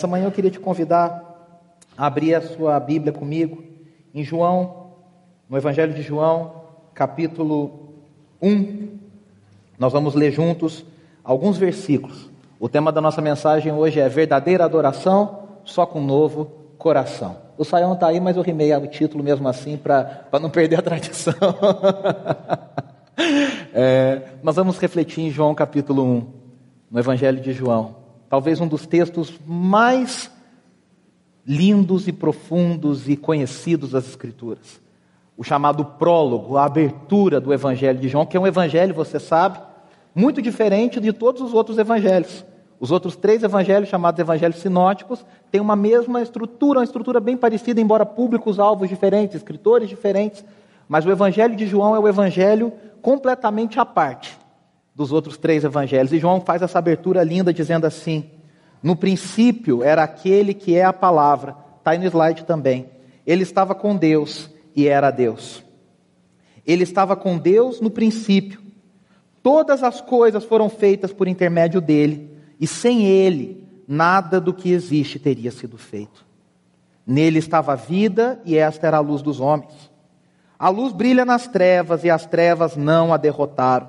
Nessa manhã eu queria te convidar a abrir a sua Bíblia comigo em João, no Evangelho de João, capítulo 1. Nós vamos ler juntos alguns versículos. O tema da nossa mensagem hoje é verdadeira adoração, só com novo coração. O Saião está aí, mas eu rimei o título mesmo assim para não perder a tradição. é, nós vamos refletir em João capítulo 1, no Evangelho de João talvez um dos textos mais lindos e profundos e conhecidos das Escrituras. O chamado prólogo, a abertura do Evangelho de João, que é um evangelho, você sabe, muito diferente de todos os outros evangelhos. Os outros três evangelhos, chamados evangelhos sinóticos, têm uma mesma estrutura, uma estrutura bem parecida, embora públicos-alvos diferentes, escritores diferentes. Mas o evangelho de João é o evangelho completamente à parte dos outros três evangelhos. E João faz essa abertura linda dizendo assim: No princípio era aquele que é a palavra, está aí no slide também. Ele estava com Deus e era Deus. Ele estava com Deus no princípio. Todas as coisas foram feitas por intermédio dele, e sem ele, nada do que existe teria sido feito. Nele estava a vida, e esta era a luz dos homens. A luz brilha nas trevas, e as trevas não a derrotaram.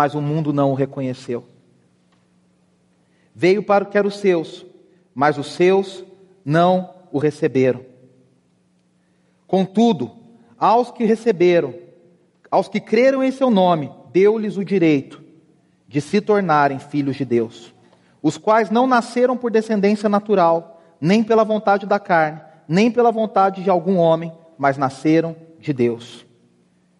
mas o mundo não o reconheceu. Veio para o que era os seus, mas os seus não o receberam. Contudo, aos que receberam, aos que creram em seu nome, deu-lhes o direito de se tornarem filhos de Deus, os quais não nasceram por descendência natural, nem pela vontade da carne, nem pela vontade de algum homem, mas nasceram de Deus.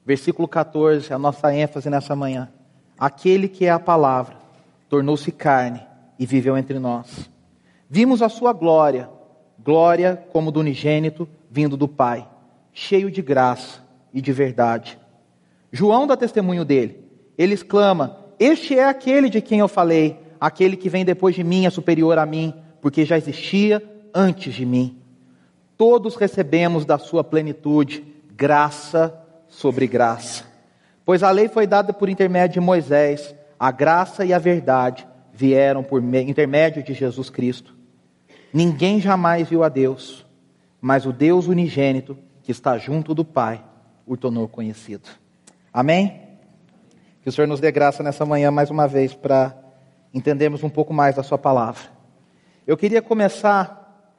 Versículo 14, a nossa ênfase nessa manhã. Aquele que é a palavra tornou-se carne e viveu entre nós. Vimos a sua glória, glória como do unigênito vindo do Pai, cheio de graça e de verdade. João dá testemunho dele. Ele exclama: Este é aquele de quem eu falei, aquele que vem depois de mim é superior a mim, porque já existia antes de mim. Todos recebemos da sua plenitude graça sobre graça. Pois a lei foi dada por intermédio de Moisés, a graça e a verdade vieram por intermédio de Jesus Cristo. Ninguém jamais viu a Deus, mas o Deus unigênito, que está junto do Pai, o tornou conhecido. Amém? Que o Senhor nos dê graça nessa manhã mais uma vez para entendermos um pouco mais da Sua palavra. Eu queria começar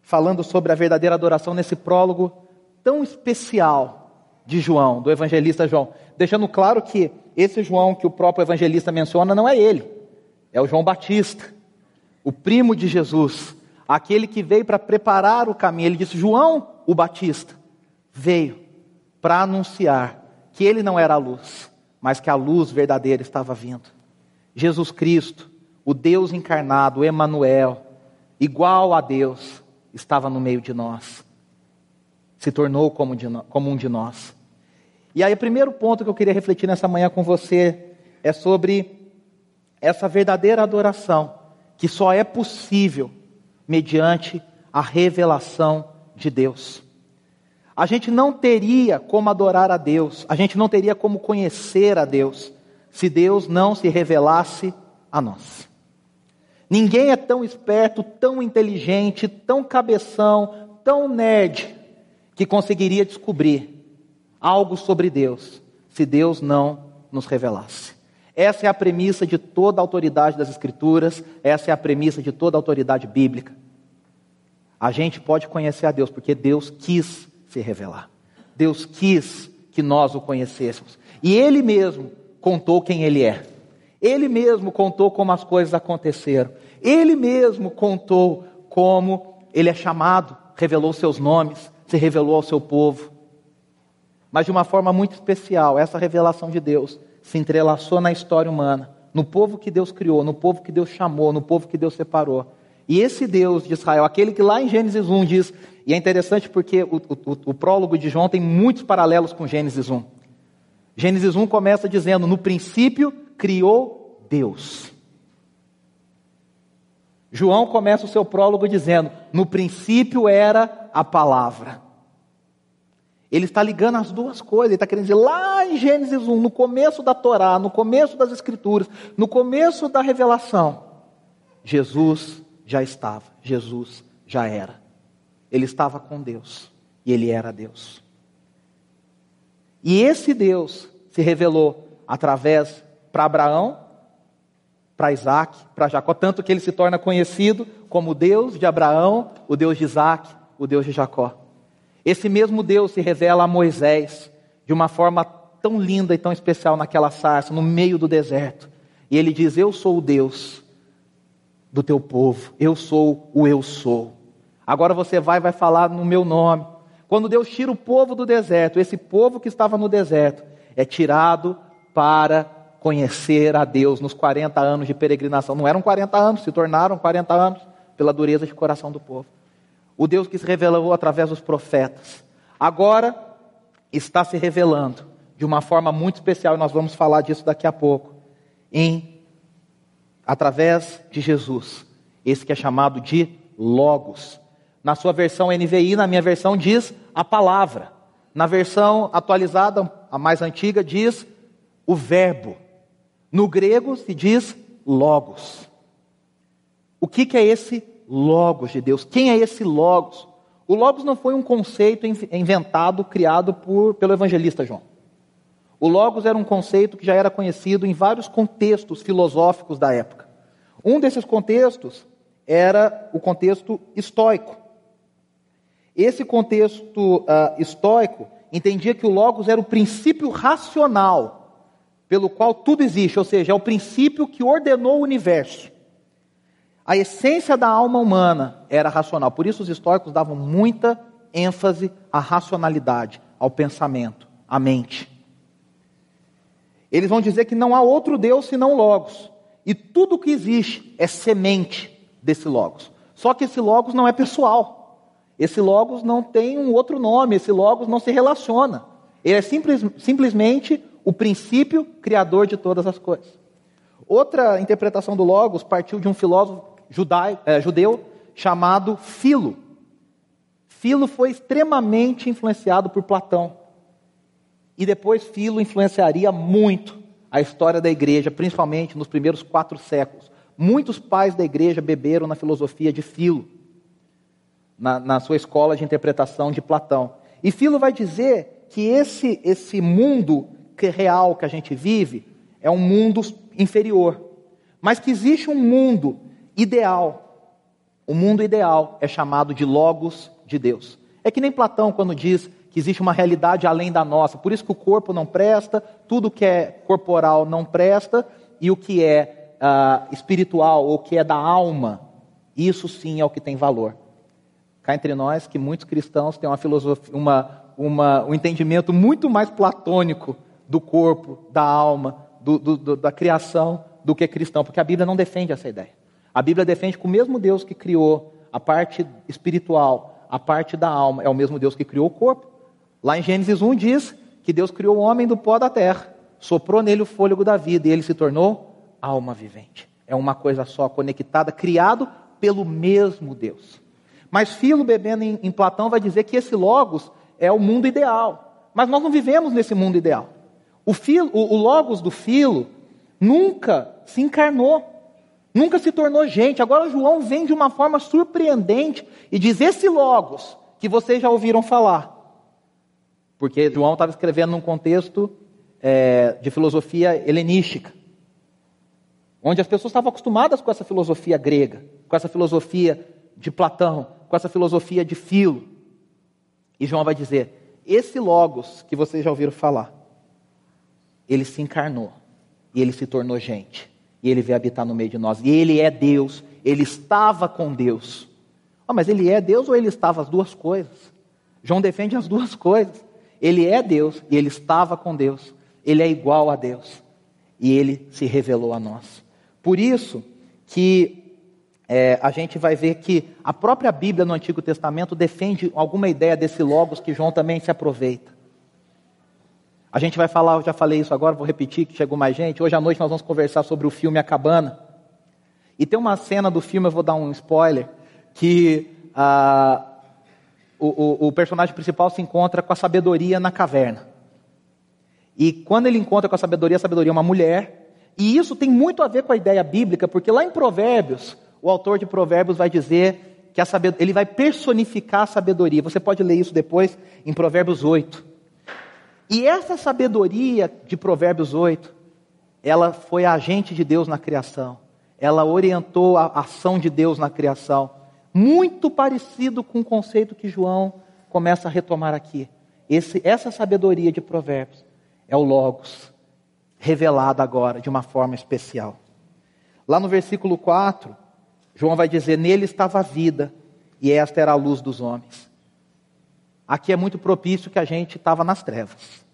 falando sobre a verdadeira adoração nesse prólogo tão especial de João, do evangelista João, deixando claro que esse João que o próprio evangelista menciona não é ele, é o João Batista, o primo de Jesus, aquele que veio para preparar o caminho. Ele disse: João, o Batista, veio para anunciar que ele não era a luz, mas que a luz verdadeira estava vindo. Jesus Cristo, o Deus encarnado, Emanuel, igual a Deus, estava no meio de nós. Se tornou como, um de nós. E aí, o primeiro ponto que eu queria refletir nessa manhã com você é sobre essa verdadeira adoração, que só é possível mediante a revelação de Deus. A gente não teria como adorar a Deus, a gente não teria como conhecer a Deus, se Deus não se revelasse a nós. Ninguém é tão esperto, tão inteligente, tão cabeção, tão nerd, que conseguiria descobrir algo sobre Deus, se Deus não nos revelasse. Essa é a premissa de toda a autoridade das Escrituras, essa é a premissa de toda a autoridade bíblica. A gente pode conhecer a Deus porque Deus quis se revelar. Deus quis que nós o conhecêssemos. E Ele mesmo contou quem Ele é. Ele mesmo contou como as coisas aconteceram. Ele mesmo contou como Ele é chamado, revelou seus nomes, se revelou ao seu povo. Mas de uma forma muito especial, essa revelação de Deus se entrelaçou na história humana, no povo que Deus criou, no povo que Deus chamou, no povo que Deus separou. E esse Deus de Israel, aquele que lá em Gênesis 1 diz, e é interessante porque o, o, o prólogo de João tem muitos paralelos com Gênesis 1. Gênesis 1 começa dizendo: No princípio criou Deus. João começa o seu prólogo dizendo: No princípio era a palavra. Ele está ligando as duas coisas. Ele está querendo dizer lá em Gênesis 1, no começo da Torá, no começo das Escrituras, no começo da revelação, Jesus já estava, Jesus já era. Ele estava com Deus e ele era Deus. E esse Deus se revelou através para Abraão, para Isaac, para Jacó, tanto que ele se torna conhecido como o Deus de Abraão, o Deus de Isaac, o Deus de Jacó. Esse mesmo Deus se revela a Moisés de uma forma tão linda e tão especial naquela sarça, no meio do deserto. E ele diz: Eu sou o Deus do teu povo, eu sou o eu sou. Agora você vai vai falar no meu nome. Quando Deus tira o povo do deserto, esse povo que estava no deserto é tirado para conhecer a Deus nos 40 anos de peregrinação. Não eram 40 anos, se tornaram 40 anos pela dureza de coração do povo o Deus que se revelou através dos profetas, agora está se revelando de uma forma muito especial, e nós vamos falar disso daqui a pouco, em através de Jesus, esse que é chamado de Logos. Na sua versão NVI, na minha versão diz a palavra. Na versão atualizada, a mais antiga, diz o verbo. No grego se diz logos. O que, que é esse Logos de Deus. Quem é esse Logos? O Logos não foi um conceito inventado, criado por, pelo evangelista João. O Logos era um conceito que já era conhecido em vários contextos filosóficos da época. Um desses contextos era o contexto estoico. Esse contexto uh, estoico entendia que o Logos era o princípio racional pelo qual tudo existe, ou seja, é o princípio que ordenou o universo. A essência da alma humana era racional. Por isso os históricos davam muita ênfase à racionalidade, ao pensamento, à mente. Eles vão dizer que não há outro Deus senão Logos. E tudo que existe é semente desse Logos. Só que esse Logos não é pessoal. Esse Logos não tem um outro nome, esse Logos não se relaciona. Ele é simples, simplesmente o princípio criador de todas as coisas. Outra interpretação do Logos partiu de um filósofo judai, é, judeu chamado Filo. Filo foi extremamente influenciado por Platão. E depois Filo influenciaria muito a história da igreja, principalmente nos primeiros quatro séculos. Muitos pais da igreja beberam na filosofia de Filo, na, na sua escola de interpretação de Platão. E Filo vai dizer que esse, esse mundo que real que a gente vive é um mundo inferior, mas que existe um mundo ideal. O mundo ideal é chamado de Logos de Deus. É que nem Platão quando diz que existe uma realidade além da nossa. Por isso que o corpo não presta, tudo que é corporal não presta, e o que é uh, espiritual ou o que é da alma, isso sim é o que tem valor. Cá entre nós que muitos cristãos têm uma filosofia, uma, uma, um entendimento muito mais platônico do corpo, da alma, do, do, do, da criação, do que cristão, porque a Bíblia não defende essa ideia. A Bíblia defende que o mesmo Deus que criou a parte espiritual, a parte da alma, é o mesmo Deus que criou o corpo. Lá em Gênesis 1 diz que Deus criou o homem do pó da terra, soprou nele o fôlego da vida e ele se tornou alma vivente. É uma coisa só, conectada, criado pelo mesmo Deus. Mas Filo, bebendo em, em Platão, vai dizer que esse Logos é o mundo ideal. Mas nós não vivemos nesse mundo ideal. O, filo, o, o Logos do Filo nunca se encarnou. Nunca se tornou gente. Agora João vem de uma forma surpreendente e diz: esse Logos que vocês já ouviram falar. Porque João estava escrevendo num contexto é, de filosofia helenística, onde as pessoas estavam acostumadas com essa filosofia grega, com essa filosofia de Platão, com essa filosofia de Filo. E João vai dizer: esse Logos que vocês já ouviram falar, ele se encarnou e ele se tornou gente e ele veio habitar no meio de nós. E ele é Deus, ele estava com Deus. Oh, mas ele é Deus ou ele estava as duas coisas? João defende as duas coisas. Ele é Deus e ele estava com Deus. Ele é igual a Deus e ele se revelou a nós. Por isso que é, a gente vai ver que a própria Bíblia no Antigo Testamento defende alguma ideia desse logos que João também se aproveita. A gente vai falar, eu já falei isso agora, vou repetir que chegou mais gente. Hoje à noite nós vamos conversar sobre o filme A Cabana. E tem uma cena do filme, eu vou dar um spoiler, que ah, o, o, o personagem principal se encontra com a sabedoria na caverna. E quando ele encontra com a sabedoria, a sabedoria é uma mulher. E isso tem muito a ver com a ideia bíblica, porque lá em Provérbios, o autor de Provérbios vai dizer que a sabedoria, ele vai personificar a sabedoria. Você pode ler isso depois em Provérbios 8. E essa sabedoria de Provérbios 8, ela foi agente de Deus na criação. Ela orientou a ação de Deus na criação. Muito parecido com o conceito que João começa a retomar aqui. Esse, essa sabedoria de Provérbios é o Logos, revelado agora de uma forma especial. Lá no versículo 4, João vai dizer: Nele estava a vida, e esta era a luz dos homens. Aqui é muito propício que a gente estava nas trevas.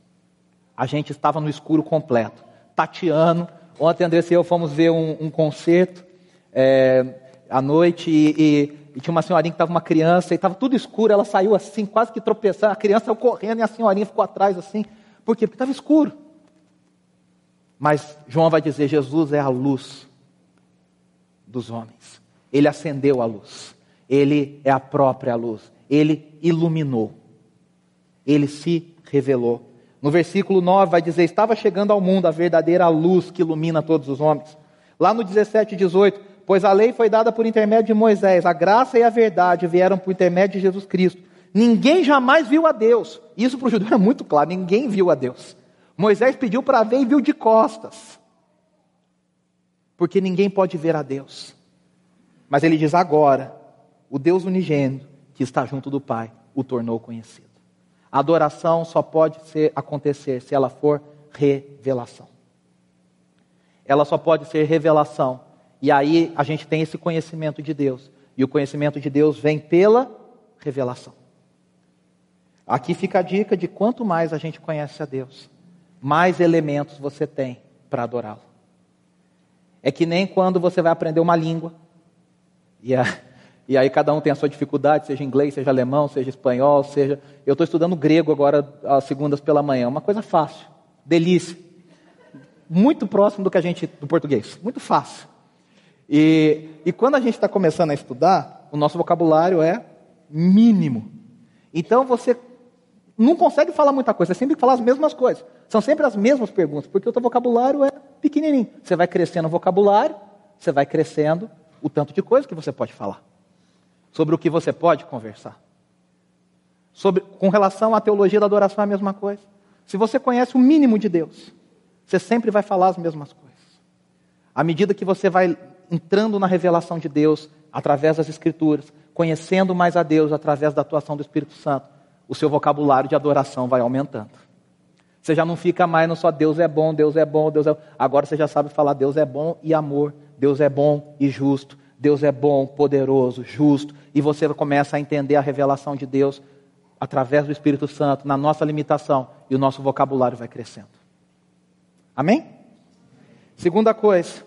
A gente estava no escuro completo. Tateando. Ontem, Andressa e eu fomos ver um, um concerto é, à noite e, e, e, tinha uma senhorinha que estava uma criança e estava tudo escuro. Ela saiu assim, quase que tropeçando. A criança saiu correndo e a senhorinha ficou atrás assim. Por quê? Porque estava escuro. Mas João vai dizer: Jesus é a luz dos homens. Ele acendeu a luz. Ele é a própria luz. Ele iluminou. Ele se revelou. No versículo 9 vai dizer: Estava chegando ao mundo a verdadeira luz que ilumina todos os homens. Lá no 17 e 18: Pois a lei foi dada por intermédio de Moisés, a graça e a verdade vieram por intermédio de Jesus Cristo. Ninguém jamais viu a Deus. Isso para o judeu é muito claro: ninguém viu a Deus. Moisés pediu para ver e viu de costas. Porque ninguém pode ver a Deus. Mas ele diz agora: o Deus unigênito, que está junto do Pai, o tornou conhecido. A adoração só pode ser, acontecer se ela for revelação. Ela só pode ser revelação. E aí a gente tem esse conhecimento de Deus. E o conhecimento de Deus vem pela revelação. Aqui fica a dica de quanto mais a gente conhece a Deus, mais elementos você tem para adorá-lo. É que nem quando você vai aprender uma língua, e, a, e aí cada um tem a sua dificuldade, seja inglês, seja alemão, seja espanhol, seja. Eu estou estudando grego agora, às segundas pela manhã, uma coisa fácil, delícia. Muito próximo do que a gente, do português, muito fácil. E, e quando a gente está começando a estudar, o nosso vocabulário é mínimo. Então você não consegue falar muita coisa, você sempre fala as mesmas coisas. São sempre as mesmas perguntas, porque o teu vocabulário é pequenininho. Você vai crescendo o vocabulário, você vai crescendo o tanto de coisa que você pode falar. Sobre o que você pode conversar. Sobre, com relação à teologia da adoração é a mesma coisa. Se você conhece o mínimo de Deus, você sempre vai falar as mesmas coisas. À medida que você vai entrando na revelação de Deus através das Escrituras, conhecendo mais a Deus através da atuação do Espírito Santo, o seu vocabulário de adoração vai aumentando. Você já não fica mais no só Deus é bom, Deus é bom, Deus é. Agora você já sabe falar Deus é bom e amor, Deus é bom e justo, Deus é bom, poderoso, justo, e você começa a entender a revelação de Deus através do Espírito Santo, na nossa limitação, e o nosso vocabulário vai crescendo. Amém? Segunda coisa,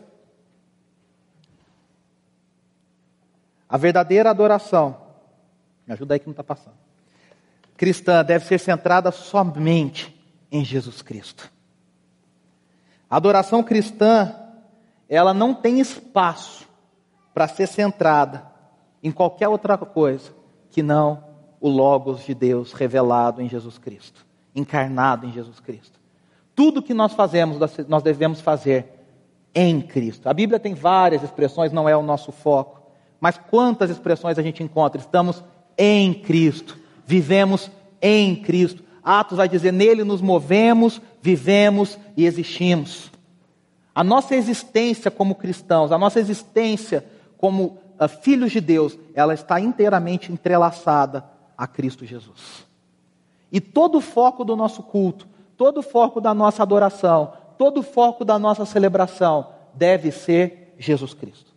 a verdadeira adoração, me ajuda aí que não está passando cristã deve ser centrada somente em Jesus Cristo. A adoração cristã, ela não tem espaço para ser centrada em qualquer outra coisa que não o Logos de Deus revelado em Jesus Cristo, encarnado em Jesus Cristo. Tudo que nós fazemos, nós devemos fazer em Cristo. A Bíblia tem várias expressões, não é o nosso foco, mas quantas expressões a gente encontra? Estamos em Cristo vivemos em Cristo. Atos vai dizer: nele nos movemos, vivemos e existimos. A nossa existência como cristãos, a nossa existência como filhos de Deus, ela está inteiramente entrelaçada a Cristo Jesus. E todo o foco do nosso culto, todo o foco da nossa adoração, todo o foco da nossa celebração deve ser Jesus Cristo.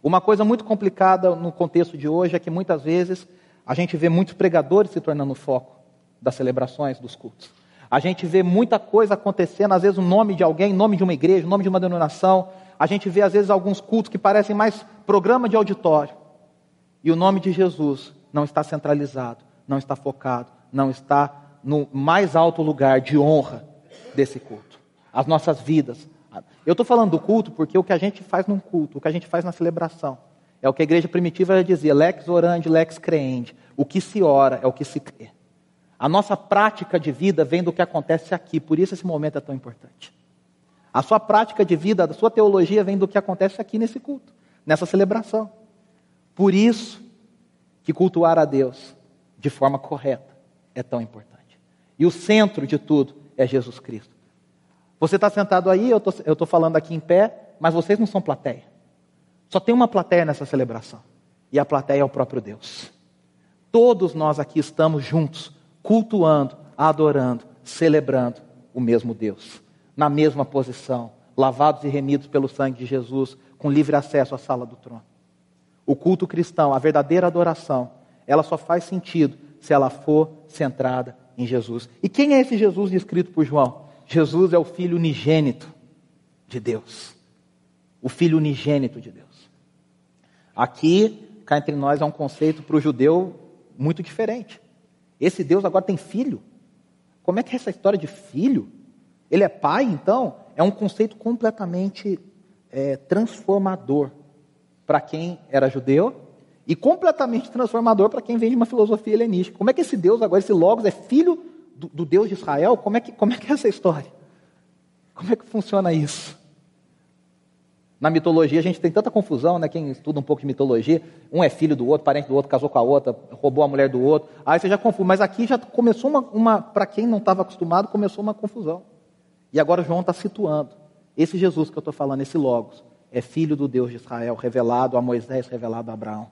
Uma coisa muito complicada no contexto de hoje é que muitas vezes a gente vê muitos pregadores se tornando o foco das celebrações, dos cultos. A gente vê muita coisa acontecendo, às vezes o nome de alguém, o nome de uma igreja, o nome de uma denominação, A gente vê às vezes alguns cultos que parecem mais programa de auditório. E o nome de Jesus não está centralizado, não está focado, não está no mais alto lugar de honra desse culto. As nossas vidas. Eu estou falando do culto porque o que a gente faz num culto, o que a gente faz na celebração, é o que a igreja primitiva dizia, lex orandi, lex creende. O que se ora é o que se crê. A nossa prática de vida vem do que acontece aqui, por isso esse momento é tão importante. A sua prática de vida, a sua teologia vem do que acontece aqui nesse culto, nessa celebração. Por isso que cultuar a Deus de forma correta é tão importante. E o centro de tudo é Jesus Cristo. Você está sentado aí, eu estou falando aqui em pé, mas vocês não são plateia. Só tem uma plateia nessa celebração. E a plateia é o próprio Deus. Todos nós aqui estamos juntos cultuando, adorando, celebrando o mesmo Deus, na mesma posição, lavados e remidos pelo sangue de Jesus, com livre acesso à sala do trono. O culto cristão, a verdadeira adoração, ela só faz sentido se ela for centrada em Jesus. E quem é esse Jesus descrito por João? Jesus é o filho unigênito de Deus. O filho unigênito de Deus. Aqui, cá entre nós, é um conceito para o judeu muito diferente. Esse Deus agora tem filho? Como é que é essa história de filho? Ele é pai, então? É um conceito completamente é, transformador para quem era judeu e completamente transformador para quem vem de uma filosofia helenística. Como é que esse Deus agora, esse Logos, é filho do, do Deus de Israel? Como é, que, como é que é essa história? Como é que funciona isso? Na mitologia a gente tem tanta confusão, né? Quem estuda um pouco de mitologia, um é filho do outro, parente do outro, casou com a outra, roubou a mulher do outro. Aí você já confunde. Mas aqui já começou uma, uma para quem não estava acostumado, começou uma confusão. E agora João está situando. Esse Jesus que eu estou falando, esse Logos, é filho do Deus de Israel, revelado a Moisés, revelado a Abraão.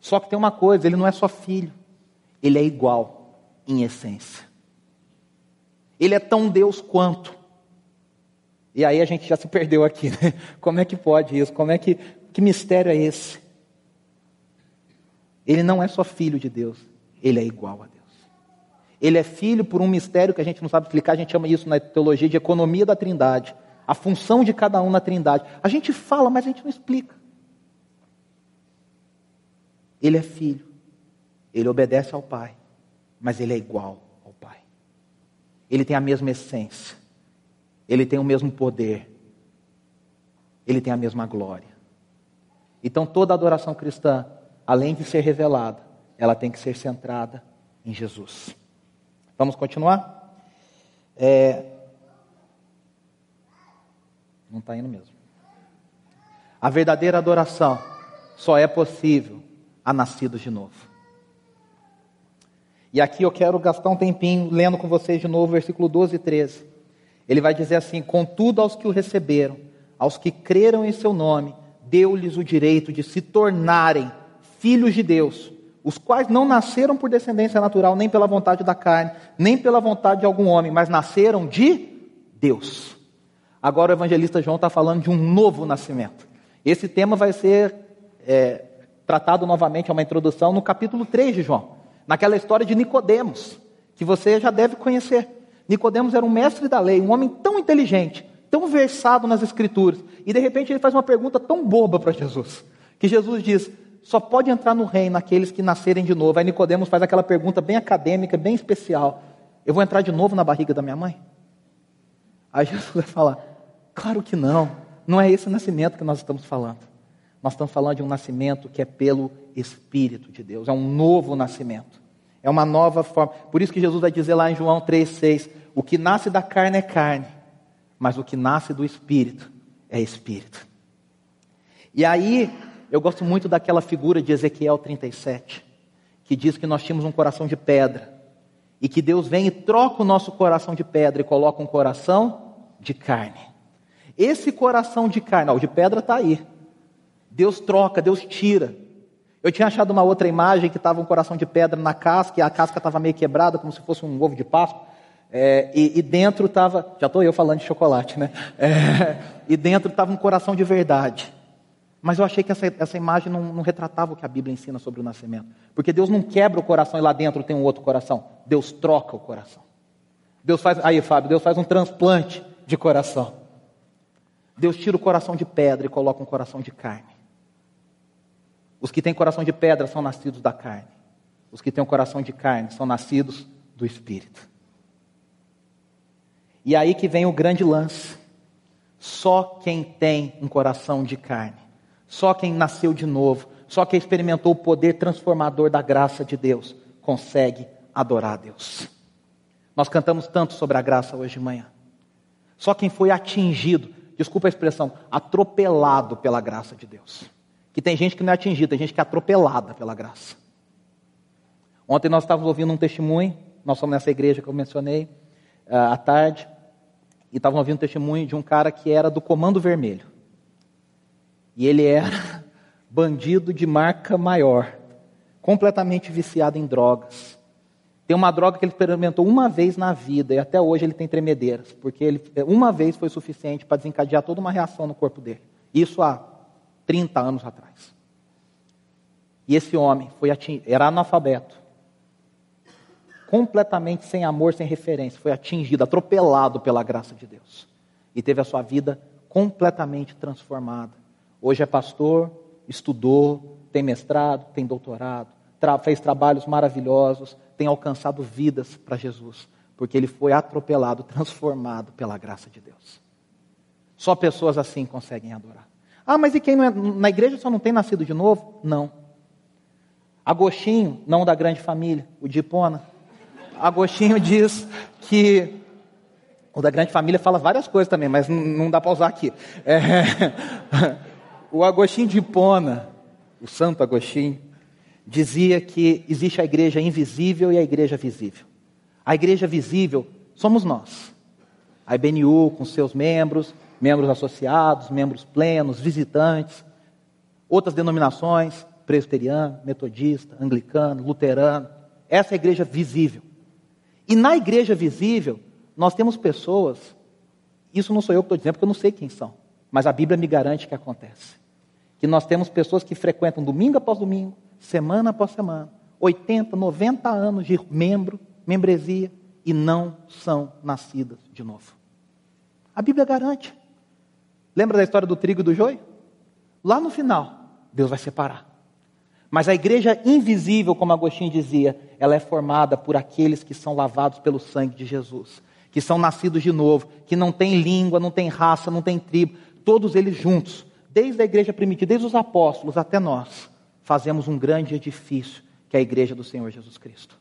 Só que tem uma coisa, ele não é só filho, ele é igual em essência. Ele é tão Deus quanto. E aí a gente já se perdeu aqui, né? Como é que pode isso? Como é que que mistério é esse? Ele não é só filho de Deus, ele é igual a Deus. Ele é filho por um mistério que a gente não sabe explicar, a gente chama isso na teologia de economia da Trindade, a função de cada um na Trindade. A gente fala, mas a gente não explica. Ele é filho, ele obedece ao Pai, mas ele é igual ao Pai. Ele tem a mesma essência. Ele tem o mesmo poder. Ele tem a mesma glória. Então toda adoração cristã, além de ser revelada, ela tem que ser centrada em Jesus. Vamos continuar? É... Não está indo mesmo. A verdadeira adoração só é possível a nascidos de novo. E aqui eu quero gastar um tempinho lendo com vocês de novo, versículo 12 e 13. Ele vai dizer assim: Contudo, aos que o receberam, aos que creram em seu nome, deu-lhes o direito de se tornarem filhos de Deus, os quais não nasceram por descendência natural, nem pela vontade da carne, nem pela vontade de algum homem, mas nasceram de Deus. Agora o evangelista João está falando de um novo nascimento. Esse tema vai ser é, tratado novamente, é uma introdução, no capítulo 3 de João, naquela história de Nicodemos, que você já deve conhecer. Nicodemos era um mestre da lei, um homem tão inteligente, tão versado nas escrituras, e de repente ele faz uma pergunta tão boba para Jesus, que Jesus diz: só pode entrar no reino aqueles que nascerem de novo. Aí Nicodemos faz aquela pergunta bem acadêmica, bem especial: eu vou entrar de novo na barriga da minha mãe? Aí Jesus vai falar: claro que não, não é esse nascimento que nós estamos falando. Nós estamos falando de um nascimento que é pelo Espírito de Deus, é um novo nascimento. É uma nova forma. Por isso que Jesus vai dizer lá em João 3,6: o que nasce da carne é carne, mas o que nasce do espírito é espírito. E aí, eu gosto muito daquela figura de Ezequiel 37, que diz que nós tínhamos um coração de pedra, e que Deus vem e troca o nosso coração de pedra e coloca um coração de carne. Esse coração de carne, o de pedra está aí. Deus troca, Deus tira. Eu tinha achado uma outra imagem que estava um coração de pedra na casca, e a casca estava meio quebrada, como se fosse um ovo de Páscoa. É, e, e, dentro estava, já estou eu falando de chocolate, né? É, e dentro estava um coração de verdade. Mas eu achei que essa, essa imagem não, não, retratava o que a Bíblia ensina sobre o nascimento. Porque Deus não quebra o coração e lá dentro tem um outro coração. Deus troca o coração. Deus faz, aí Fábio, Deus faz um transplante de coração. Deus tira o coração de pedra e coloca um coração de carne. Os que têm coração de pedra são nascidos da carne. Os que têm um coração de carne são nascidos do Espírito. E aí que vem o grande lance. Só quem tem um coração de carne, só quem nasceu de novo, só quem experimentou o poder transformador da graça de Deus, consegue adorar a Deus. Nós cantamos tanto sobre a graça hoje de manhã. Só quem foi atingido, desculpa a expressão, atropelado pela graça de Deus. Que tem gente que não é atingida, tem gente que é atropelada pela graça. Ontem nós estávamos ouvindo um testemunho, nós somos nessa igreja que eu mencionei, uh, à tarde, e estávamos ouvindo um testemunho de um cara que era do Comando Vermelho. E ele era bandido de marca maior, completamente viciado em drogas. Tem uma droga que ele experimentou uma vez na vida e até hoje ele tem tremedeiras, porque ele, uma vez foi suficiente para desencadear toda uma reação no corpo dele. Isso há 30 anos atrás. E esse homem foi atingido, era analfabeto, completamente sem amor, sem referência, foi atingido, atropelado pela graça de Deus. E teve a sua vida completamente transformada. Hoje é pastor, estudou, tem mestrado, tem doutorado, tra fez trabalhos maravilhosos, tem alcançado vidas para Jesus, porque ele foi atropelado, transformado pela graça de Deus. Só pessoas assim conseguem adorar. Ah, mas e quem não é, na igreja só não tem nascido de novo? Não. Agostinho, não da grande família, o de. Agostinho diz que o da grande família fala várias coisas também, mas não dá para usar aqui. É, o Agostinho de Hipona, o Santo Agostinho, dizia que existe a igreja invisível e a igreja visível. A igreja visível somos nós. A IBNU com seus membros, membros associados, membros plenos, visitantes, outras denominações, presbiteriano, metodista, anglicano, luterano. Essa é a igreja visível. E na igreja visível, nós temos pessoas, isso não sou eu que estou dizendo, porque eu não sei quem são, mas a Bíblia me garante que acontece. Que nós temos pessoas que frequentam domingo após domingo, semana após semana, 80, 90 anos de membro, membresia, e não são nascidas de novo. A Bíblia garante. Lembra da história do trigo e do joio? Lá no final, Deus vai separar. Mas a igreja invisível, como Agostinho dizia, ela é formada por aqueles que são lavados pelo sangue de Jesus, que são nascidos de novo, que não tem língua, não tem raça, não tem tribo, todos eles juntos, desde a igreja primitiva, desde os apóstolos até nós, fazemos um grande edifício, que é a igreja do Senhor Jesus Cristo.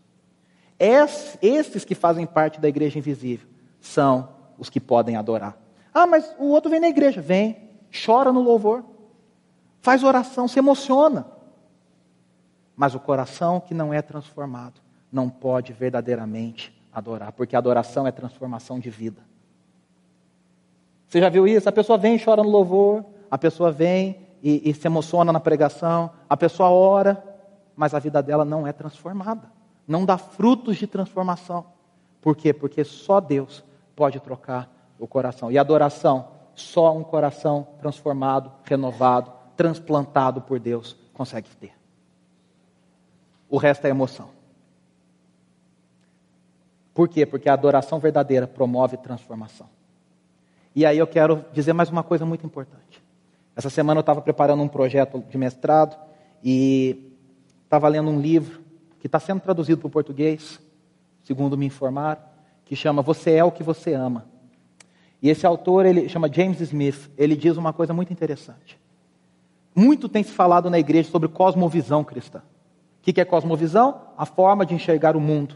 Esses que fazem parte da igreja invisível são os que podem adorar. Ah, mas o outro vem na igreja, vem, chora no louvor, faz oração, se emociona. Mas o coração que não é transformado não pode verdadeiramente adorar, porque adoração é transformação de vida. Você já viu isso? A pessoa vem chora no louvor, a pessoa vem e, e se emociona na pregação, a pessoa ora, mas a vida dela não é transformada, não dá frutos de transformação. Por quê? Porque só Deus pode trocar o coração. E adoração, só um coração transformado, renovado, transplantado por Deus consegue ter. O resto é emoção. Por quê? Porque a adoração verdadeira promove transformação. E aí eu quero dizer mais uma coisa muito importante. Essa semana eu estava preparando um projeto de mestrado e estava lendo um livro que está sendo traduzido para o português, segundo me informaram, que chama Você é o que você ama. E esse autor, ele chama James Smith, ele diz uma coisa muito interessante. Muito tem se falado na igreja sobre cosmovisão cristã. O que é cosmovisão? A forma de enxergar o mundo.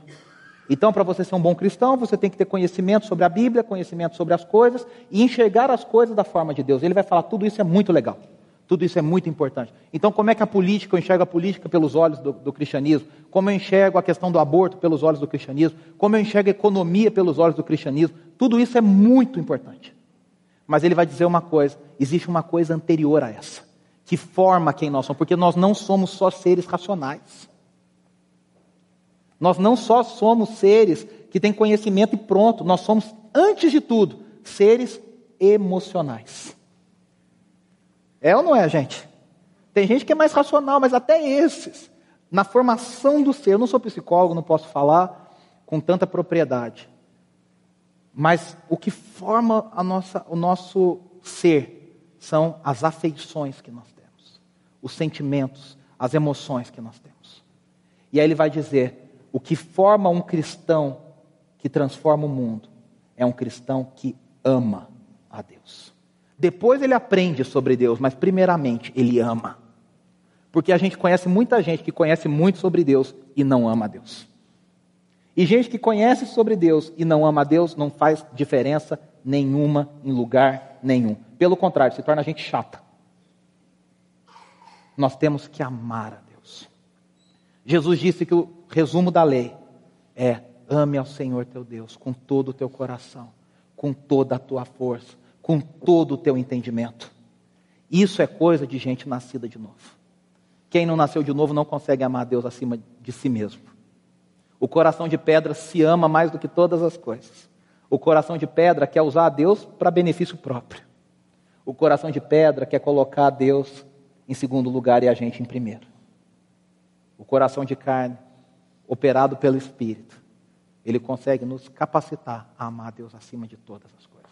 Então, para você ser um bom cristão, você tem que ter conhecimento sobre a Bíblia, conhecimento sobre as coisas e enxergar as coisas da forma de Deus. Ele vai falar, tudo isso é muito legal. Tudo isso é muito importante. Então, como é que a política, eu enxergo a política pelos olhos do, do, cristianismo? Como eu enxergo a questão do aborto pelos olhos do cristianismo? Como eu enxergo a economia pelos olhos do cristianismo? Tudo isso é muito importante. Mas ele vai dizer uma coisa: existe uma coisa anterior a essa, que forma quem nós somos, porque nós não somos só seres racionais. Nós não só somos seres que têm conhecimento e pronto, nós somos, antes de tudo, seres emocionais. É ou não é, gente? Tem gente que é mais racional, mas até esses, na formação do ser, eu não sou psicólogo, não posso falar com tanta propriedade. Mas o que forma a nossa, o nosso ser são as afeições que nós temos, os sentimentos, as emoções que nós temos. E aí ele vai dizer: o que forma um cristão que transforma o mundo é um cristão que ama a Deus. Depois ele aprende sobre Deus, mas primeiramente ele ama. Porque a gente conhece muita gente que conhece muito sobre Deus e não ama a Deus. E gente que conhece sobre Deus e não ama a Deus não faz diferença nenhuma em lugar nenhum. Pelo contrário, se torna a gente chata. Nós temos que amar a Deus. Jesus disse que o resumo da lei é: ame ao Senhor teu Deus com todo o teu coração, com toda a tua força, com todo o teu entendimento. Isso é coisa de gente nascida de novo. Quem não nasceu de novo não consegue amar Deus acima de si mesmo. O coração de pedra se ama mais do que todas as coisas. O coração de pedra quer usar a Deus para benefício próprio. O coração de pedra quer colocar a Deus em segundo lugar e a gente em primeiro. O coração de carne, operado pelo Espírito, ele consegue nos capacitar a amar a Deus acima de todas as coisas.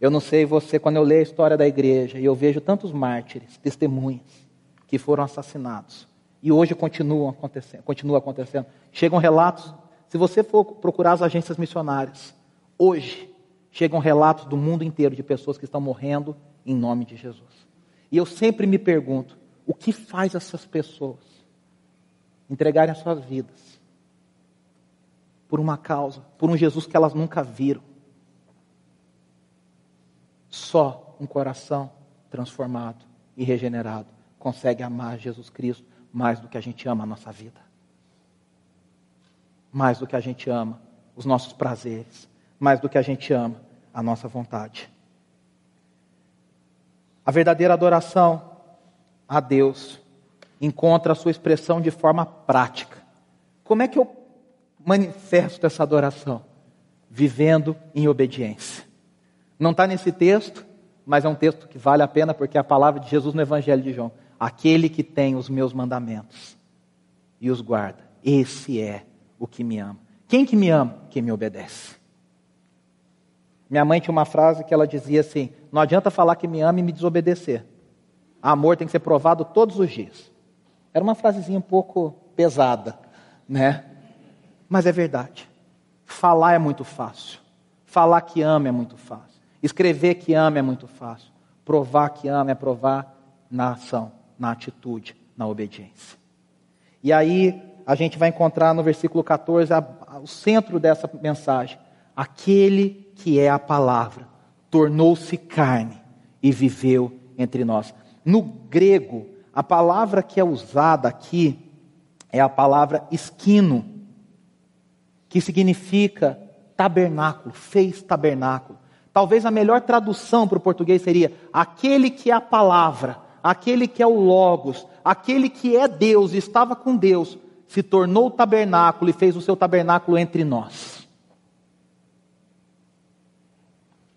Eu não sei você, quando eu leio a história da igreja e eu vejo tantos mártires, testemunhas, que foram assassinados. E hoje continuam acontecendo, continua acontecendo. Chegam relatos, se você for procurar as agências missionárias, hoje chegam relatos do mundo inteiro de pessoas que estão morrendo em nome de Jesus. E eu sempre me pergunto, o que faz essas pessoas entregarem as suas vidas por uma causa, por um Jesus que elas nunca viram? Só um coração transformado e regenerado consegue amar Jesus Cristo mais do que a gente ama a nossa vida. Mais do que a gente ama os nossos prazeres, mais do que a gente ama a nossa vontade. A verdadeira adoração a Deus encontra a sua expressão de forma prática. Como é que eu manifesto essa adoração? Vivendo em obediência. Não está nesse texto, mas é um texto que vale a pena porque é a palavra de Jesus no Evangelho de João. Aquele que tem os meus mandamentos e os guarda, esse é o que me ama. Quem que me ama? Quem me obedece. Minha mãe tinha uma frase que ela dizia assim: Não adianta falar que me ama e me desobedecer. Amor tem que ser provado todos os dias. Era uma frasezinha um pouco pesada, né? Mas é verdade. Falar é muito fácil. Falar que ama é muito fácil. Escrever que ama é muito fácil. Provar que ama é provar na ação na atitude, na obediência. E aí a gente vai encontrar no versículo 14 a, a, o centro dessa mensagem. Aquele que é a palavra tornou-se carne e viveu entre nós. No grego, a palavra que é usada aqui é a palavra esquino, que significa tabernáculo, fez tabernáculo. Talvez a melhor tradução para o português seria aquele que é a palavra aquele que é o Logos, aquele que é Deus, estava com Deus, se tornou tabernáculo e fez o seu tabernáculo entre nós.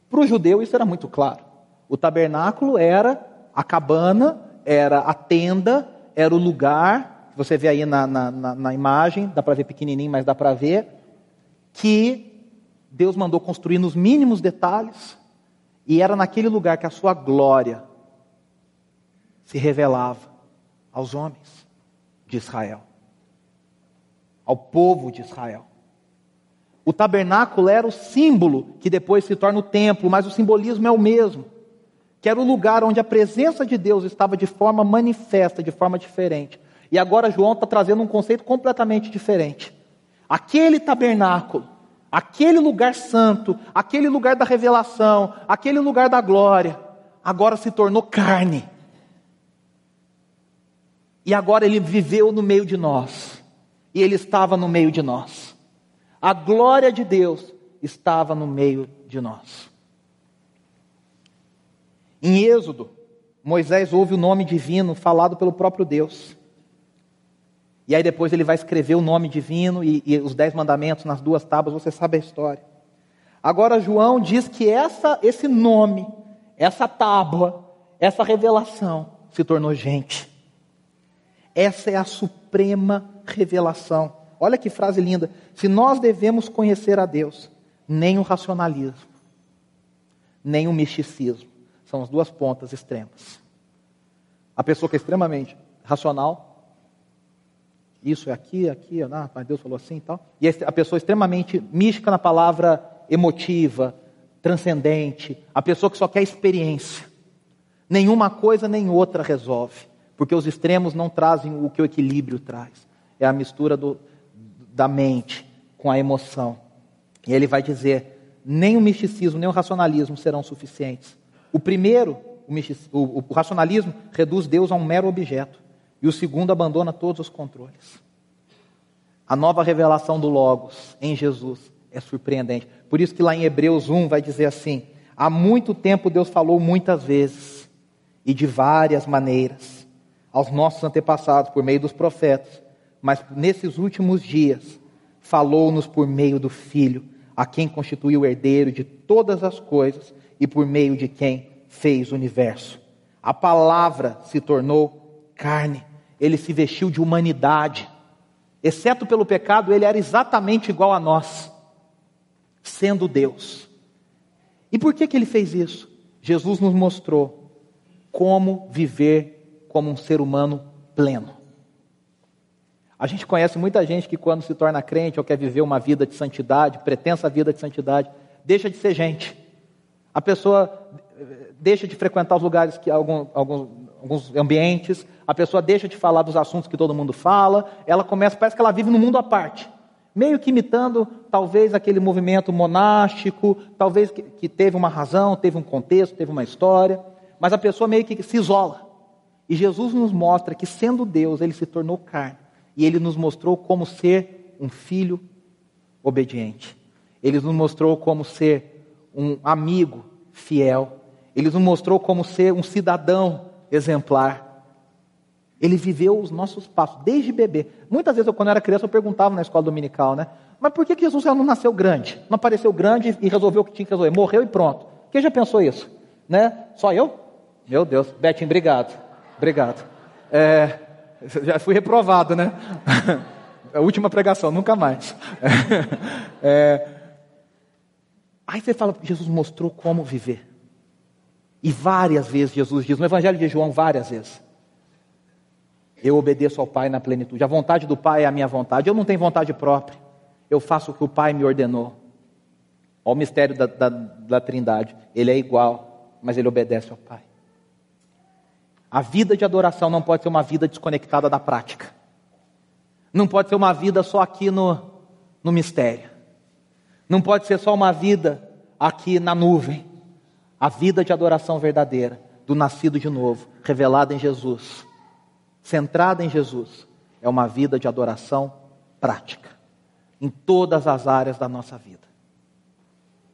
Para o judeu isso era muito claro. O tabernáculo era a cabana, era a tenda, era o lugar, você vê aí na, na, na, imagem, dá para ver pequenininho, mas dá para ver, que Deus mandou construir nos mínimos detalhes, e era naquele lugar que a sua glória se revelava aos homens de Israel, ao povo de Israel. O tabernáculo era o símbolo que depois se torna o templo, mas o simbolismo é o mesmo. Que era o lugar onde a presença de Deus estava de forma manifesta, de forma diferente. E agora João está trazendo um conceito completamente diferente. Aquele tabernáculo, aquele lugar santo, aquele lugar da revelação, aquele lugar da glória, agora se tornou carne e agora ele viveu no meio de nós. E ele estava no meio de nós. A glória de Deus estava no meio de nós. Em Êxodo, Moisés ouve o nome divino falado pelo próprio Deus. E aí depois ele vai escrever o nome divino e, e, os dez mandamentos nas duas tábuas, você sabe a história. Agora João diz que essa, esse nome, essa tábua, essa revelação se tornou gente. Essa é a suprema revelação. Olha que frase linda. Se nós devemos conhecer a Deus, nem o racionalismo, nem o misticismo, São as duas pontas extremas. A pessoa que é extremamente racional, isso é aqui, aqui, ah, mas Deus falou assim e tal. E a pessoa extremamente mística na palavra emotiva, transcendente, a pessoa que só quer experiência. Nenhuma coisa nem outra resolve, porque os extremos não trazem o que o equilíbrio traz. É a mistura do, da mente com a emoção. E ele vai dizer: nem o misticismo, nem o racionalismo serão suficientes. O primeiro, o, o, racionalismo, reduz Deus a um mero objeto, e o segundo abandona todos os controles. A nova revelação do Logos em Jesus é surpreendente. Por isso que lá em Hebreus 1 vai dizer assim: há muito tempo Deus falou muitas vezes e de várias maneiras aos nossos antepassados por meio dos profetas, mas nesses últimos dias falou-nos por meio do Filho, a quem constituiu o herdeiro de todas as coisas e por meio de quem fez o universo. A palavra se tornou carne, ele se vestiu de humanidade. Exceto pelo pecado, ele era exatamente igual a nós sendo Deus. E por que, que ele fez isso? Jesus nos mostrou como viver como um ser humano pleno. A gente conhece muita gente que, quando se torna crente ou quer viver uma vida de santidade, pretensa vida de santidade, deixa de ser gente. A pessoa eh, deixa de frequentar os lugares que alguns, alguns, alguns ambientes, a pessoa deixa de falar dos assuntos que todo mundo fala, ela começa, parece que ela vive num mundo à parte meio que imitando talvez aquele movimento monástico, talvez que, que, teve uma razão, teve um contexto, teve uma história, mas a pessoa meio que se isola. E Jesus nos mostra que, sendo Deus, ele se tornou carne, e ele nos mostrou como ser um filho obediente, ele nos mostrou como ser um amigo fiel, ele nos mostrou como ser um cidadão exemplar. Ele viveu os nossos passos, desde bebê. Muitas vezes, eu, quando eu era criança, eu perguntava na escola dominical, né? Mas por que, Jesus não nasceu grande? Não apareceu grande e resolveu o que tinha que resolver? Morreu e pronto. Quem já pensou isso? Né? Só eu? Meu Deus. Betinho, obrigado. Obrigado. É, já fui reprovado, né? A última pregação, nunca mais. É, aí você fala, Jesus mostrou como viver. E várias vezes Jesus diz, no Evangelho de João, várias vezes. Eu obedeço ao Pai na plenitude. A vontade do Pai é a minha vontade. Eu não tenho vontade própria. Eu faço o que o Pai me ordenou. Olha o mistério da, da, da Trindade. Ele é igual, mas ele obedece ao Pai. A vida de adoração não pode ser uma vida desconectada da prática. Não pode ser uma vida só aqui no, no mistério. Não pode ser só uma vida aqui na nuvem. A vida de adoração verdadeira, do nascido de novo, revelada em Jesus centrada em Jesus, é uma vida de adoração prática, em todas as áreas da nossa vida.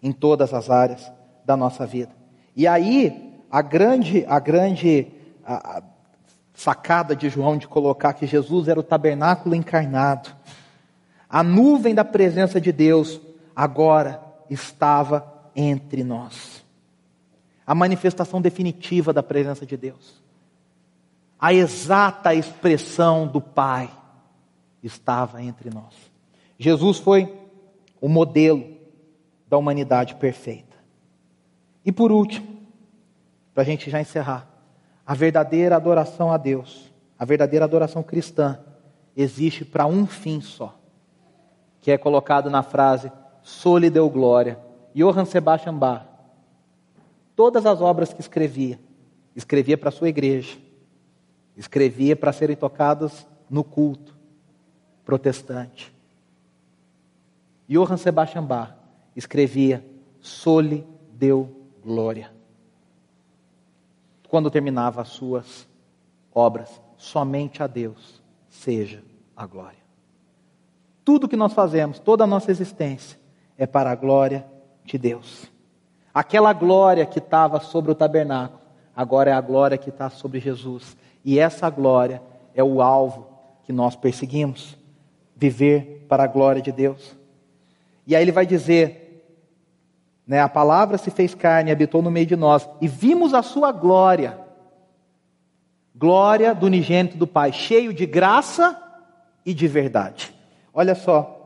Em todas as áreas da nossa vida. E aí, a grande, a grande a, a sacada de João de colocar que Jesus era o tabernáculo encarnado, a nuvem da presença de Deus agora estava entre nós. A manifestação definitiva da presença de Deus a exata expressão do Pai estava entre nós. Jesus foi o modelo da humanidade perfeita. E por último, para a gente já encerrar, a verdadeira adoração a Deus, a verdadeira adoração cristã, existe para um fim só, que é colocado na frase Soli deu glória, Johann Sebastian Bach. Todas as obras que escrevia, escrevia para sua igreja escrevia para serem tocadas no culto protestante. Johann Sebastian Bach escrevia Soli deu glória. Quando terminava as suas obras, somente a Deus seja a glória. Tudo que nós fazemos, toda a nossa existência, é para a glória de Deus. Aquela glória que estava sobre o tabernáculo, agora é a glória que está sobre Jesus. E essa glória é o alvo que nós perseguimos viver para a glória de Deus. E aí ele vai dizer, né, a palavra se fez carne e habitou no meio de nós, e vimos a sua glória. Glória do unigênito do Pai, cheio de graça e de verdade. Olha só,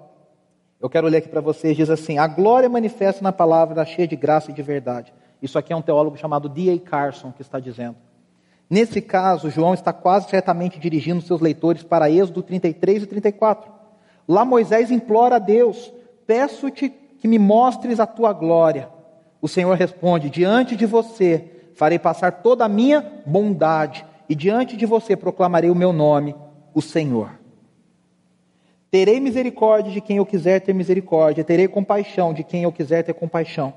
eu quero ler aqui para vocês, diz assim: a glória manifesta na palavra cheia de graça e de verdade. Isso aqui é um teólogo chamado D.A. Carson que está dizendo. Nesse caso, João está quase certamente dirigindo seus leitores para Êxodo 33 e 34. Lá Moisés implora a Deus: Peço-te que me mostres a tua glória. O Senhor responde: Diante de você farei passar toda a minha bondade, e diante de você proclamarei o meu nome, o Senhor. Terei misericórdia de quem eu quiser ter misericórdia, terei compaixão de quem eu quiser ter compaixão.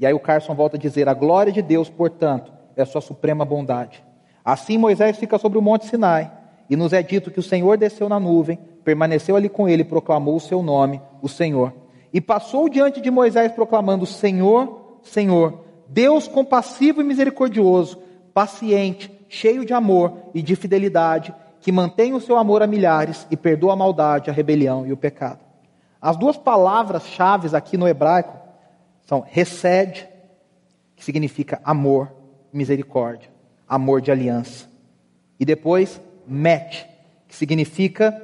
E aí o Carson volta a dizer: A glória de Deus, portanto, é sua suprema bondade. Assim Moisés fica sobre o monte Sinai, e nos é dito que o Senhor desceu na nuvem, permaneceu ali com ele proclamou o seu nome, o Senhor. E passou diante de Moisés proclamando: Senhor, Senhor, Deus compassivo e misericordioso, paciente, cheio de amor e de fidelidade, que mantém o seu amor a milhares e perdoa a maldade, a rebelião e o pecado. As duas palavras-chave aqui no hebraico são recede, que significa amor, misericórdia, amor de aliança. E depois, met, que significa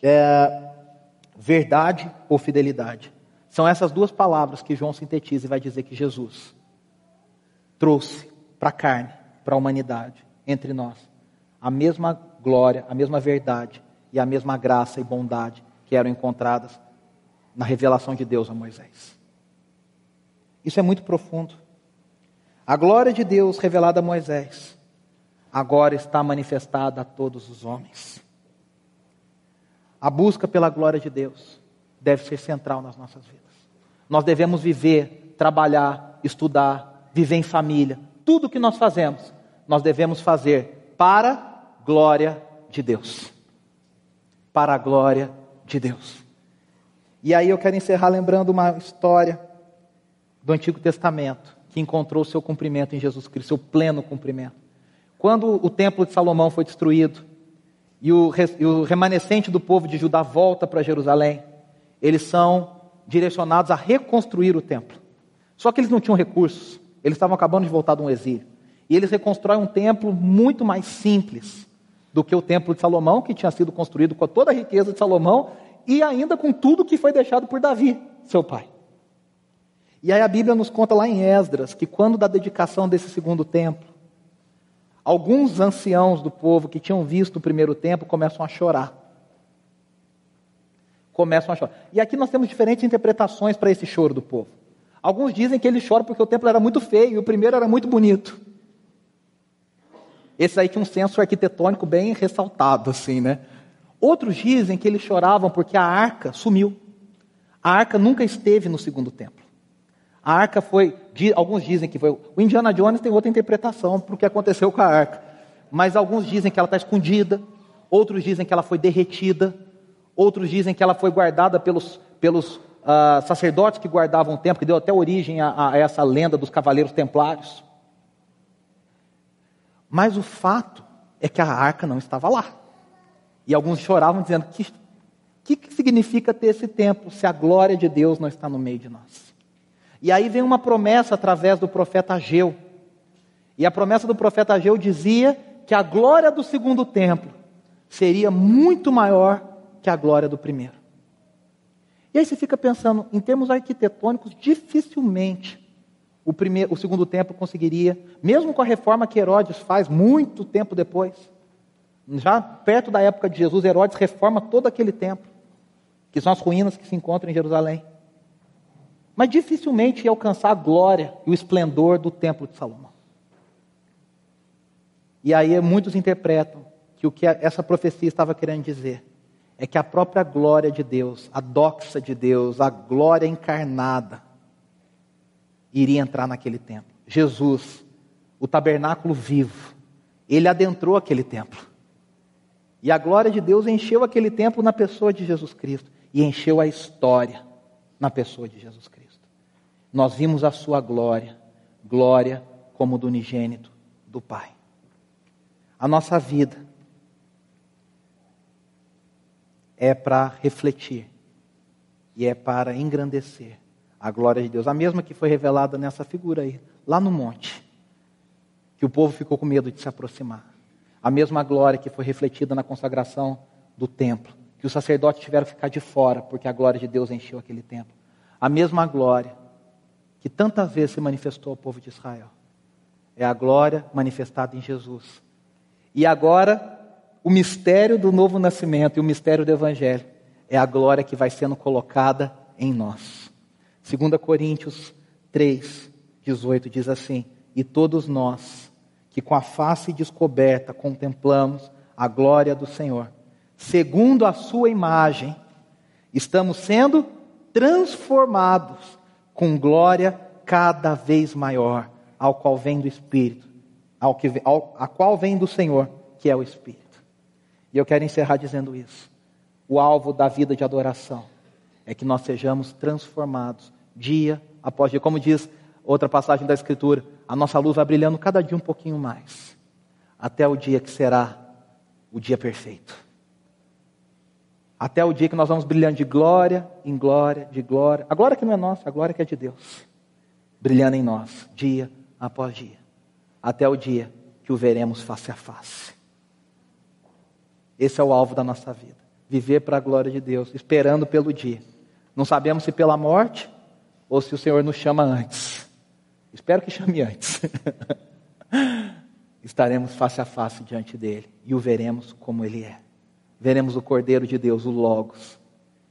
é, verdade ou fidelidade. São essas duas palavras que João sintetiza e vai dizer que Jesus trouxe para a carne, para a humanidade, entre nós, a mesma glória, a mesma verdade e a mesma graça e bondade que eram encontradas na revelação de Deus a Moisés. Isso é muito profundo. A glória de Deus revelada a Moisés agora está manifestada a todos os homens. A busca pela glória de Deus deve ser central nas nossas vidas. Nós devemos viver, trabalhar, estudar, viver em família. Tudo que nós fazemos, nós devemos fazer para glória de Deus. Para a glória de Deus. E aí eu quero encerrar lembrando uma história do Antigo Testamento que encontrou seu cumprimento em Jesus Cristo, seu pleno cumprimento. Quando o templo de Salomão foi destruído e o, e o remanescente do povo de Judá volta para Jerusalém, eles são direcionados a reconstruir o templo. Só que eles não tinham recursos, eles estavam acabando de voltar de um exílio. E eles reconstroem um templo muito mais simples do que o templo de Salomão, que tinha sido construído com toda a riqueza de Salomão e ainda com tudo que foi deixado por Davi, seu pai. E aí a Bíblia nos conta lá em Esdras que quando da dedicação desse segundo templo, alguns anciãos do povo que tinham visto o primeiro templo começam a chorar. Começam a chorar. E aqui nós temos diferentes interpretações para esse choro do povo. Alguns dizem que ele chora porque o templo era muito feio e o primeiro era muito bonito. Esse aí tinha um senso arquitetônico bem ressaltado, assim, né? Outros dizem que eles choravam porque a arca sumiu. A arca nunca esteve no segundo templo. A arca foi, alguns dizem que foi. O Indiana Jones tem outra interpretação para o que aconteceu com a arca. Mas alguns dizem que ela está escondida, outros dizem que ela foi derretida, outros dizem que ela foi guardada pelos, pelos uh, sacerdotes que guardavam o templo, que deu até origem a, a essa lenda dos cavaleiros templários. Mas o fato é que a arca não estava lá. E alguns choravam dizendo: que, que, que significa ter esse templo se a glória de Deus não está no meio de nós? E aí vem uma promessa através do profeta Ageu. E a promessa do profeta Ageu dizia que a glória do segundo templo seria muito maior que a glória do primeiro. E aí você fica pensando, em termos arquitetônicos, dificilmente o, primeiro, o segundo templo conseguiria, mesmo com a reforma que Herodes faz muito tempo depois, já perto da época de Jesus, Herodes reforma todo aquele templo, que são as ruínas que se encontram em Jerusalém mas dificilmente ia alcançar a glória e o esplendor do templo de Salomão. E aí muitos interpretam que o que essa profecia estava querendo dizer é que a própria glória de Deus, a doxa de Deus, a glória encarnada, iria entrar naquele templo. Jesus, o tabernáculo vivo, ele adentrou aquele templo. E a glória de Deus encheu aquele templo na pessoa de Jesus Cristo e encheu a história na pessoa de Jesus Cristo nós vimos a sua glória, glória como do unigênito do Pai. A nossa vida é para refletir e é para engrandecer a glória de Deus, a mesma que foi revelada nessa figura aí, lá no monte, que o povo ficou com medo de se aproximar. A mesma glória que foi refletida na consagração do templo, que os sacerdotes tiveram que ficar de fora, porque a glória de Deus encheu aquele templo. A mesma glória que tantas vezes se manifestou ao povo de Israel. É a glória manifestada em Jesus. E agora, o mistério do novo nascimento e o mistério do evangelho é a glória que vai sendo colocada em nós. 2 Coríntios 3, 18 diz assim: E todos nós, que com a face descoberta contemplamos a glória do Senhor, segundo a Sua imagem, estamos sendo transformados com glória cada vez maior, ao qual vem do Espírito, ao que, ao, a qual vem do Senhor, que é o Espírito. E eu quero encerrar dizendo isso. O alvo da vida de adoração é que nós sejamos transformados dia após dia. Como diz outra passagem da Escritura, a nossa luz vai brilhando cada dia um pouquinho mais, até o dia que será o dia perfeito. Até o dia que nós vamos brilhando de glória em glória, de glória. A glória que não é nossa, a glória que é de Deus. Brilhando em nós, dia após dia. Até o dia que o veremos face a face. Esse é o alvo da nossa vida. Viver para a glória de Deus, esperando pelo dia. Não sabemos se pela morte ou se o Senhor nos chama antes. Espero que chame antes. Estaremos face a face diante dele e o veremos como ele é. Veremos o Cordeiro de Deus, o Logos,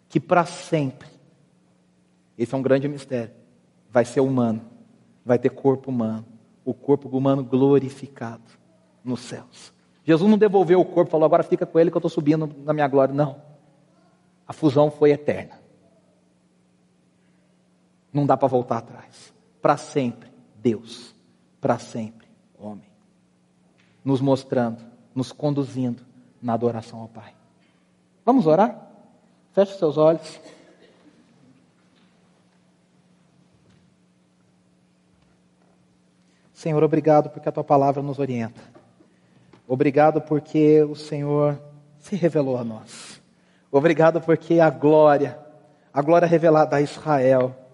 que para sempre, esse é um grande mistério, vai ser humano, vai ter corpo humano, o corpo humano glorificado nos céus. Jesus não devolveu o corpo, falou agora fica com ele que eu estou subindo na minha glória. Não. A fusão foi eterna. Não dá para voltar atrás. Para sempre, Deus. Para sempre, homem. Nos mostrando, nos conduzindo na adoração ao Pai. Vamos orar? Feche seus olhos. Senhor, obrigado porque a tua palavra nos orienta. Obrigado porque o Senhor se revelou a nós. Obrigado porque a glória, a glória revelada a Israel,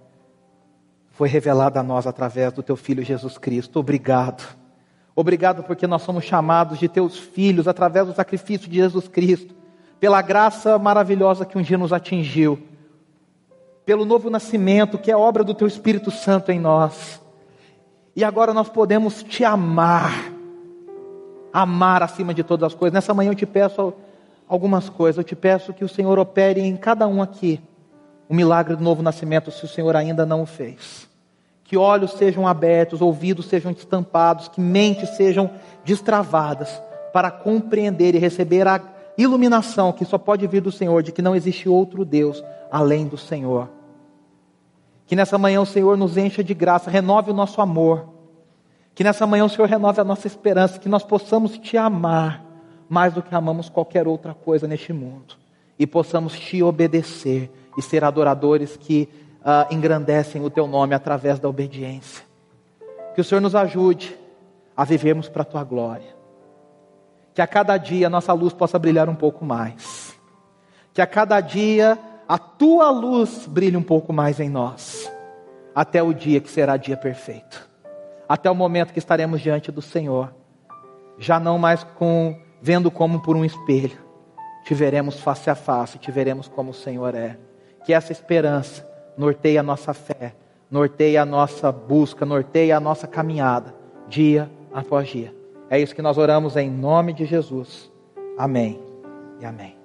foi revelada a nós através do teu filho Jesus Cristo. Obrigado. Obrigado porque nós somos chamados de teus filhos através do sacrifício de Jesus Cristo, pela graça maravilhosa que um dia nos atingiu, pelo novo nascimento que é obra do teu Espírito Santo em nós. E agora nós podemos te amar, amar acima de todas as coisas. Nessa manhã eu te peço algumas coisas, eu te peço que o Senhor opere em cada um aqui o milagre do novo nascimento, se o Senhor ainda não o fez. Que olhos sejam abertos, ouvidos sejam destampados, que mentes sejam destravadas para compreender e receber a iluminação que só pode vir do Senhor, de que não existe outro Deus além do Senhor. Que nessa manhã o Senhor nos encha de graça, renove o nosso amor. Que nessa manhã o Senhor renove a nossa esperança, que nós possamos te amar mais do que amamos qualquer outra coisa neste mundo e possamos te obedecer e ser adoradores que uh, engrandecem o teu nome através da obediência. Que o Senhor nos ajude a vivermos para a tua glória. Que a cada dia a nossa luz possa brilhar um pouco mais. Que a cada dia a tua luz brilhe um pouco mais em nós. Até o dia que será dia perfeito. Até o momento que estaremos diante do Senhor. Já não mais com vendo como por um espelho. Te veremos face a face, te veremos como o Senhor é que essa esperança norteie a nossa fé, norteie a nossa busca, norteie a nossa caminhada, dia após dia. É isso que nós oramos em nome de Jesus. Amém e amém.